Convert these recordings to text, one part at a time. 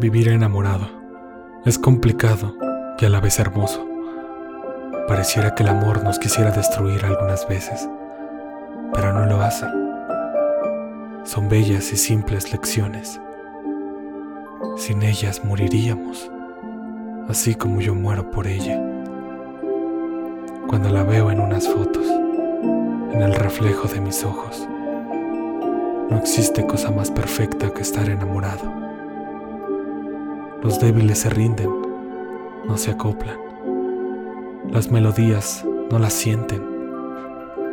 Vivir enamorado es complicado y a la vez hermoso. Pareciera que el amor nos quisiera destruir algunas veces, pero no lo hace. Son bellas y simples lecciones. Sin ellas moriríamos, así como yo muero por ella. Cuando la veo en unas fotos, en el reflejo de mis ojos, no existe cosa más perfecta que estar enamorado. Los débiles se rinden, no se acoplan. Las melodías no las sienten.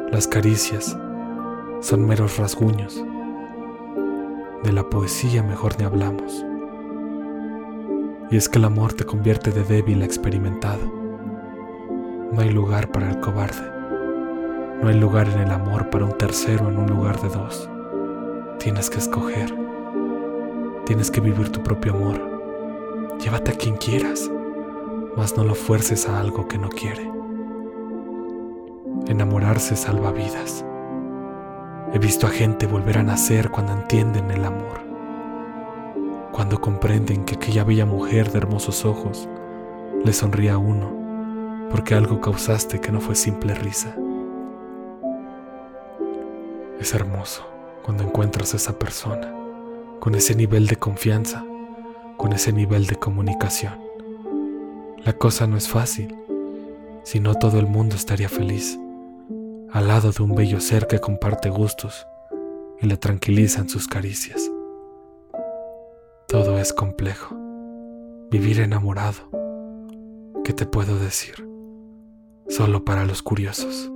Las caricias son meros rasguños. De la poesía mejor ni hablamos. Y es que el amor te convierte de débil a experimentado. No hay lugar para el cobarde. No hay lugar en el amor para un tercero en un lugar de dos. Tienes que escoger. Tienes que vivir tu propio amor Llévate a quien quieras, mas no lo fuerces a algo que no quiere. Enamorarse salva vidas. He visto a gente volver a nacer cuando entienden el amor, cuando comprenden que aquella bella mujer de hermosos ojos le sonríe a uno porque algo causaste que no fue simple risa. Es hermoso cuando encuentras a esa persona con ese nivel de confianza con ese nivel de comunicación. La cosa no es fácil, si no todo el mundo estaría feliz, al lado de un bello ser que comparte gustos y le tranquilizan sus caricias. Todo es complejo. Vivir enamorado, ¿qué te puedo decir? Solo para los curiosos.